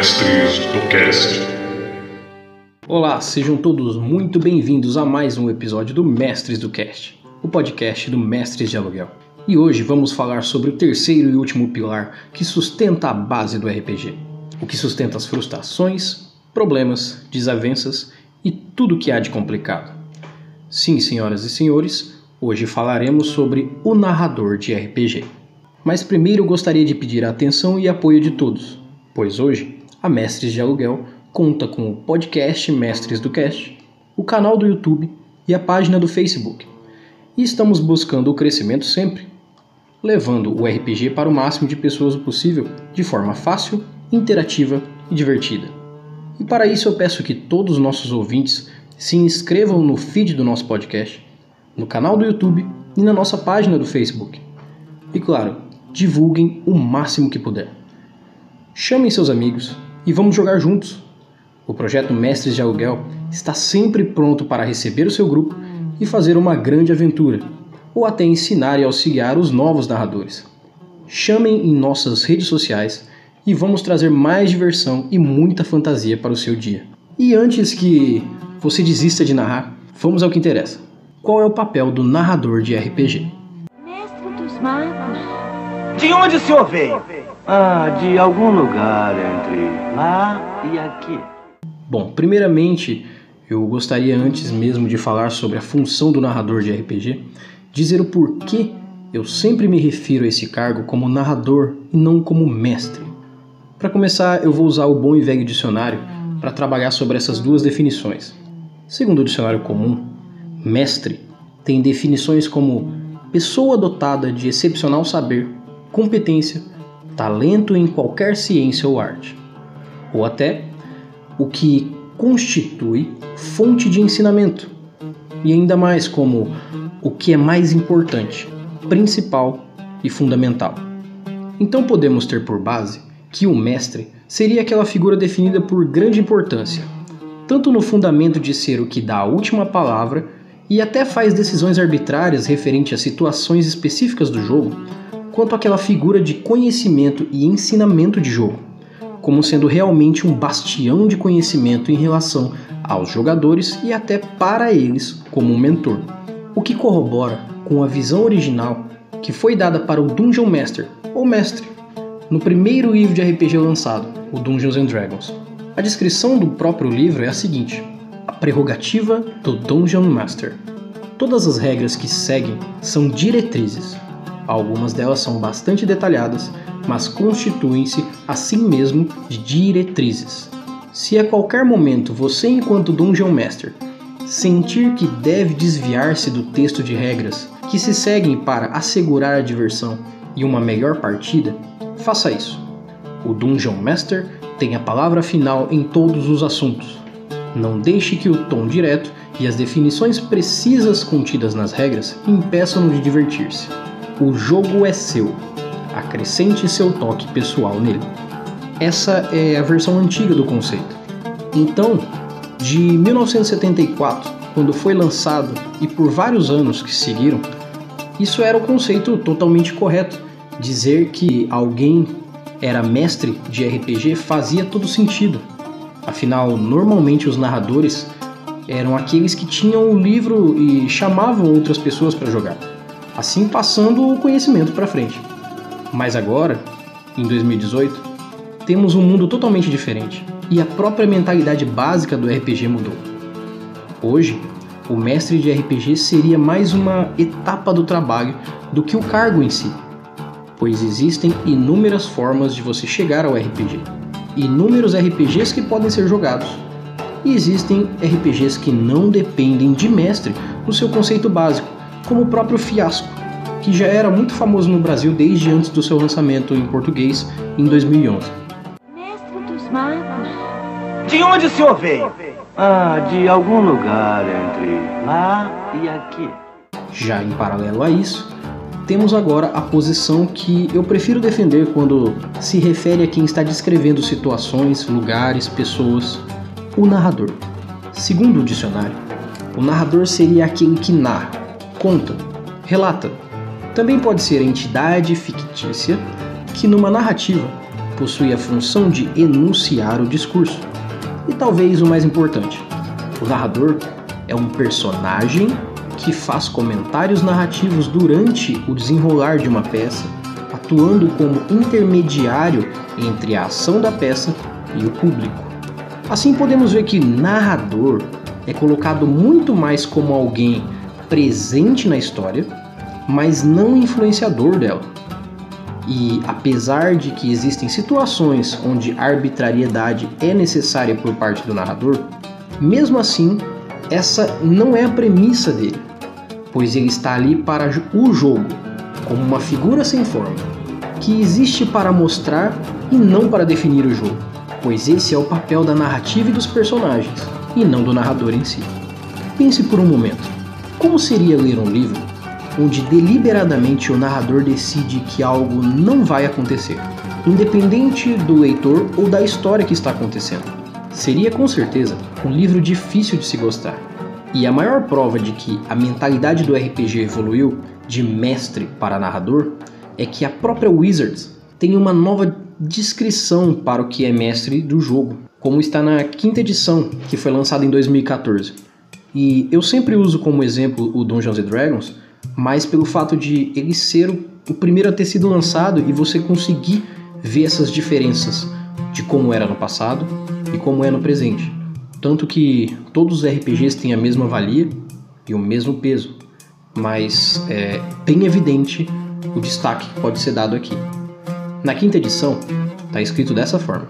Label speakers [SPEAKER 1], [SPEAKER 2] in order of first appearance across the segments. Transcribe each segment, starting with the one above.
[SPEAKER 1] Mestres do Cast.
[SPEAKER 2] Olá, sejam todos muito bem-vindos a mais um episódio do Mestres do Cast, o podcast do Mestres de Aluguel. E hoje vamos falar sobre o terceiro e último pilar que sustenta a base do RPG, o que sustenta as frustrações, problemas, desavenças e tudo que há de complicado. Sim, senhoras e senhores, hoje falaremos sobre o narrador de RPG. Mas primeiro gostaria de pedir a atenção e apoio de todos, pois hoje a Mestres de Aluguel conta com o podcast Mestres do Cast, o canal do YouTube e a página do Facebook. E estamos buscando o crescimento sempre, levando o RPG para o máximo de pessoas possível de forma fácil, interativa e divertida. E para isso eu peço que todos os nossos ouvintes se inscrevam no feed do nosso podcast, no canal do YouTube e na nossa página do Facebook. E claro, divulguem o máximo que puder. Chamem seus amigos e vamos jogar juntos. O projeto Mestres de Aluguel está sempre pronto para receber o seu grupo e fazer uma grande aventura, ou até ensinar e auxiliar os novos narradores. Chamem em nossas redes sociais e vamos trazer mais diversão e muita fantasia para o seu dia. E antes que você desista de narrar, vamos ao que interessa. Qual é o papel do narrador de RPG?
[SPEAKER 3] Mestre dos magos.
[SPEAKER 4] De onde o senhor veio?
[SPEAKER 5] Ah, de algum lugar entre lá e aqui.
[SPEAKER 2] Bom, primeiramente, eu gostaria antes mesmo de falar sobre a função do narrador de RPG, dizer o porquê eu sempre me refiro a esse cargo como narrador e não como mestre. Para começar, eu vou usar o bom e velho dicionário para trabalhar sobre essas duas definições. Segundo o dicionário comum, mestre tem definições como pessoa dotada de excepcional saber, competência, talento em qualquer ciência ou arte, ou até o que constitui fonte de ensinamento, e ainda mais como o que é mais importante, principal e fundamental. Então podemos ter por base que o mestre seria aquela figura definida por grande importância, tanto no fundamento de ser o que dá a última palavra e até faz decisões arbitrárias referente a situações específicas do jogo, quanto aquela figura de conhecimento e ensinamento de jogo, como sendo realmente um bastião de conhecimento em relação aos jogadores e até para eles como um mentor, o que corrobora com a visão original que foi dada para o Dungeon Master, ou mestre, no primeiro livro de RPG lançado, o Dungeons and Dragons. A descrição do próprio livro é a seguinte: a prerrogativa do Dungeon Master. Todas as regras que seguem são diretrizes. Algumas delas são bastante detalhadas, mas constituem-se assim mesmo de diretrizes. Se a qualquer momento você, enquanto Dungeon Master, sentir que deve desviar-se do texto de regras que se seguem para assegurar a diversão e uma melhor partida, faça isso. O Dungeon Master tem a palavra final em todos os assuntos. Não deixe que o tom direto e as definições precisas contidas nas regras impeçam-no de divertir-se. O jogo é seu. Acrescente seu toque pessoal nele. Essa é a versão antiga do conceito. Então, de 1974, quando foi lançado, e por vários anos que seguiram, isso era o conceito totalmente correto. Dizer que alguém era mestre de RPG fazia todo sentido. Afinal, normalmente os narradores eram aqueles que tinham o livro e chamavam outras pessoas para jogar, assim passando o conhecimento para frente. Mas agora, em 2018, temos um mundo totalmente diferente e a própria mentalidade básica do RPG mudou. Hoje, o mestre de RPG seria mais uma etapa do trabalho do que o cargo em si pois existem inúmeras formas de você chegar ao RPG, inúmeros RPGs que podem ser jogados, e existem RPGs que não dependem de mestre no seu conceito básico, como o próprio Fiasco, que já era muito famoso no Brasil desde antes do seu lançamento em português em 2011.
[SPEAKER 3] Mestre dos magos.
[SPEAKER 4] De onde o senhor veio?
[SPEAKER 5] Ah, de algum lugar entre lá e aqui.
[SPEAKER 2] Já em paralelo a isso, temos agora a posição que eu prefiro defender quando se refere a quem está descrevendo situações, lugares, pessoas, o narrador. Segundo o dicionário, o narrador seria aquele que narra, conta, relata. Também pode ser entidade fictícia que, numa narrativa, possui a função de enunciar o discurso. E talvez o mais importante, o narrador é um personagem que faz comentários narrativos durante o desenrolar de uma peça, atuando como intermediário entre a ação da peça e o público. Assim podemos ver que narrador é colocado muito mais como alguém presente na história, mas não influenciador dela. E apesar de que existem situações onde arbitrariedade é necessária por parte do narrador, mesmo assim, essa não é a premissa dele, pois ele está ali para o jogo, como uma figura sem forma, que existe para mostrar e não para definir o jogo, pois esse é o papel da narrativa e dos personagens, e não do narrador em si. Pense por um momento: como seria ler um livro onde deliberadamente o narrador decide que algo não vai acontecer, independente do leitor ou da história que está acontecendo? Seria com certeza um livro difícil de se gostar. E a maior prova de que a mentalidade do RPG evoluiu de mestre para narrador é que a própria Wizards tem uma nova descrição para o que é mestre do jogo, como está na quinta edição, que foi lançada em 2014. E eu sempre uso como exemplo o Dungeons and Dragons, mas pelo fato de ele ser o primeiro a ter sido lançado e você conseguir ver essas diferenças de como era no passado e como é no presente. Tanto que todos os RPGs têm a mesma valia e o mesmo peso, mas é bem evidente o destaque que pode ser dado aqui. Na quinta edição, está escrito dessa forma: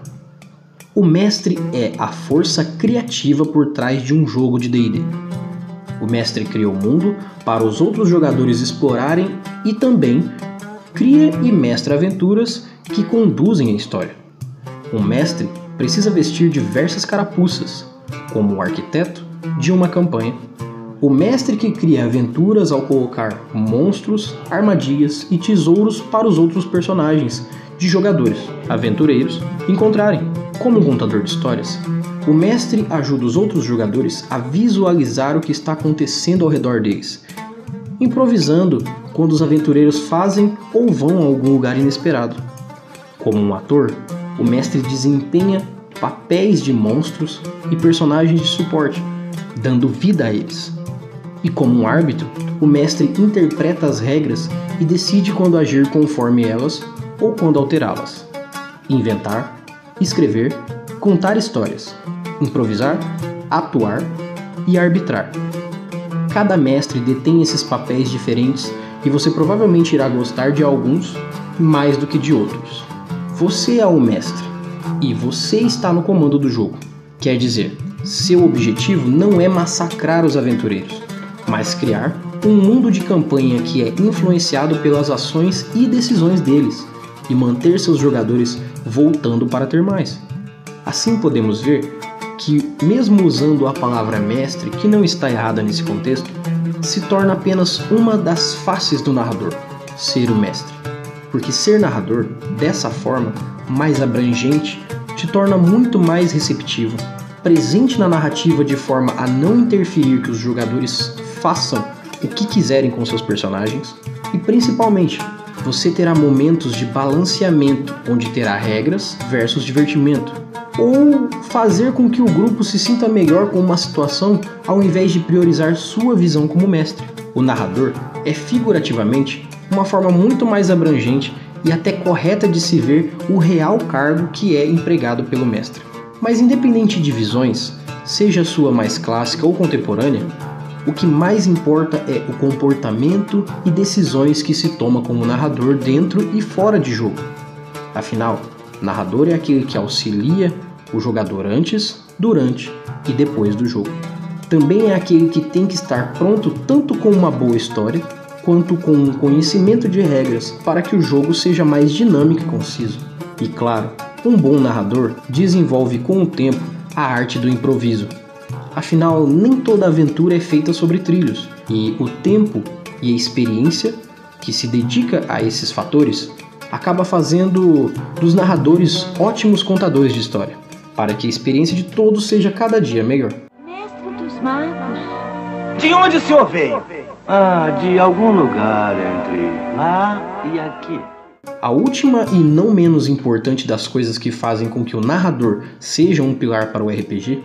[SPEAKER 2] O mestre é a força criativa por trás de um jogo de DD. O mestre cria o mundo para os outros jogadores explorarem e também cria e mestra aventuras que conduzem a história. Um mestre precisa vestir diversas carapuças, como o arquiteto de uma campanha, o mestre que cria aventuras ao colocar monstros, armadilhas e tesouros para os outros personagens de jogadores, aventureiros, encontrarem. Como um contador de histórias, o mestre ajuda os outros jogadores a visualizar o que está acontecendo ao redor deles, improvisando quando os aventureiros fazem ou vão a algum lugar inesperado. Como um ator, o mestre desempenha papéis de monstros e personagens de suporte, dando vida a eles. E como um árbitro, o mestre interpreta as regras e decide quando agir conforme elas ou quando alterá-las. Inventar, escrever, contar histórias, improvisar, atuar e arbitrar. Cada mestre detém esses papéis diferentes e você provavelmente irá gostar de alguns mais do que de outros. Você é o mestre e você está no comando do jogo. Quer dizer, seu objetivo não é massacrar os aventureiros, mas criar um mundo de campanha que é influenciado pelas ações e decisões deles e manter seus jogadores voltando para ter mais. Assim podemos ver que, mesmo usando a palavra mestre, que não está errada nesse contexto, se torna apenas uma das faces do narrador, ser o mestre. Porque ser narrador, dessa forma, mais abrangente, te torna muito mais receptivo, presente na narrativa de forma a não interferir que os jogadores façam o que quiserem com seus personagens, e principalmente você terá momentos de balanceamento, onde terá regras versus divertimento, ou fazer com que o grupo se sinta melhor com uma situação ao invés de priorizar sua visão como mestre. O narrador é figurativamente uma forma muito mais abrangente e até correta de se ver o real cargo que é empregado pelo mestre. Mas independente de visões, seja sua mais clássica ou contemporânea, o que mais importa é o comportamento e decisões que se toma como narrador dentro e fora de jogo. Afinal, narrador é aquele que auxilia o jogador antes, durante e depois do jogo. Também é aquele que tem que estar pronto tanto com uma boa história quanto com um conhecimento de regras para que o jogo seja mais dinâmico e conciso. E claro, um bom narrador desenvolve com o tempo a arte do improviso, Afinal, nem toda aventura é feita sobre trilhos, e o tempo e a experiência que se dedica a esses fatores acaba fazendo dos narradores ótimos contadores de história, para que a experiência de todos seja cada dia melhor.
[SPEAKER 3] Mestre dos magos.
[SPEAKER 4] De onde o senhor veio?
[SPEAKER 5] Ah, de algum lugar entre lá e aqui.
[SPEAKER 2] A última e não menos importante das coisas que fazem com que o narrador seja um pilar para o RPG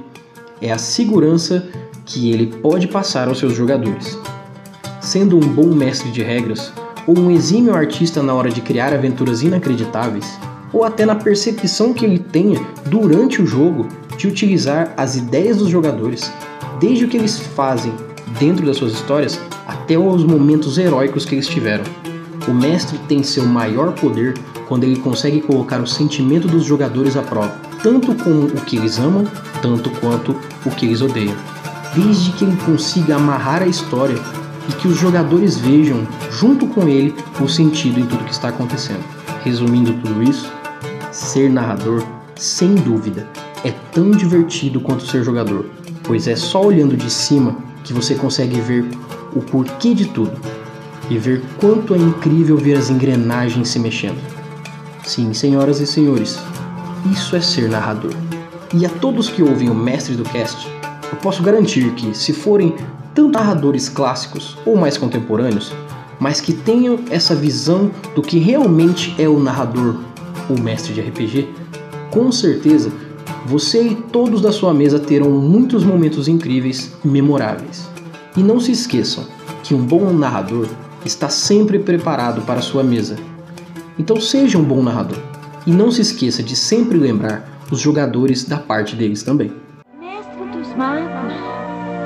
[SPEAKER 2] é a segurança que ele pode passar aos seus jogadores. Sendo um bom mestre de regras, ou um exímio artista na hora de criar aventuras inacreditáveis, ou até na percepção que ele tenha durante o jogo de utilizar as ideias dos jogadores, desde o que eles fazem dentro das suas histórias até os momentos heróicos que eles tiveram. O mestre tem seu maior poder quando ele consegue colocar o sentimento dos jogadores à prova, tanto com o que eles amam, tanto quanto o que eles odeiam. Desde que ele consiga amarrar a história e que os jogadores vejam, junto com ele, o sentido em tudo que está acontecendo. Resumindo tudo isso, ser narrador, sem dúvida, é tão divertido quanto ser jogador, pois é só olhando de cima que você consegue ver o porquê de tudo e ver quanto é incrível ver as engrenagens se mexendo. Sim, senhoras e senhores, isso é ser narrador. E a todos que ouvem o mestre do cast, eu posso garantir que, se forem tanto narradores clássicos ou mais contemporâneos, mas que tenham essa visão do que realmente é o narrador ou mestre de RPG, com certeza você e todos da sua mesa terão muitos momentos incríveis e memoráveis. E não se esqueçam que um bom narrador está sempre preparado para sua mesa. Então seja um bom narrador e não se esqueça de sempre lembrar os jogadores da parte deles também.
[SPEAKER 3] Mestre dos magos.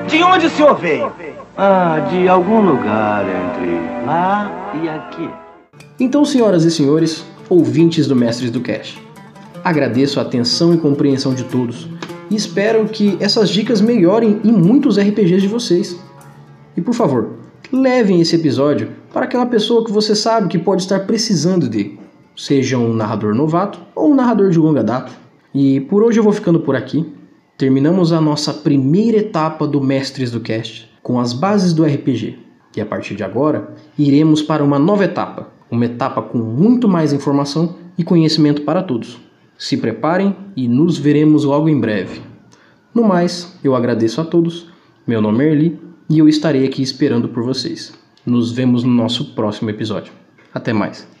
[SPEAKER 4] De onde o senhor veio?
[SPEAKER 5] Ah, de algum lugar entre lá e aqui.
[SPEAKER 2] Então, senhoras e senhores, ouvintes do Mestres do Cash, agradeço a atenção e compreensão de todos e espero que essas dicas melhorem em muitos RPGs de vocês. E por favor, levem esse episódio para aquela pessoa que você sabe que pode estar precisando dele, seja um narrador novato ou um narrador de longa data. E por hoje eu vou ficando por aqui. Terminamos a nossa primeira etapa do Mestres do Cast com as bases do RPG. E a partir de agora, iremos para uma nova etapa, uma etapa com muito mais informação e conhecimento para todos. Se preparem e nos veremos logo em breve. No mais, eu agradeço a todos. Meu nome é Erli e eu estarei aqui esperando por vocês. Nos vemos no nosso próximo episódio. Até mais.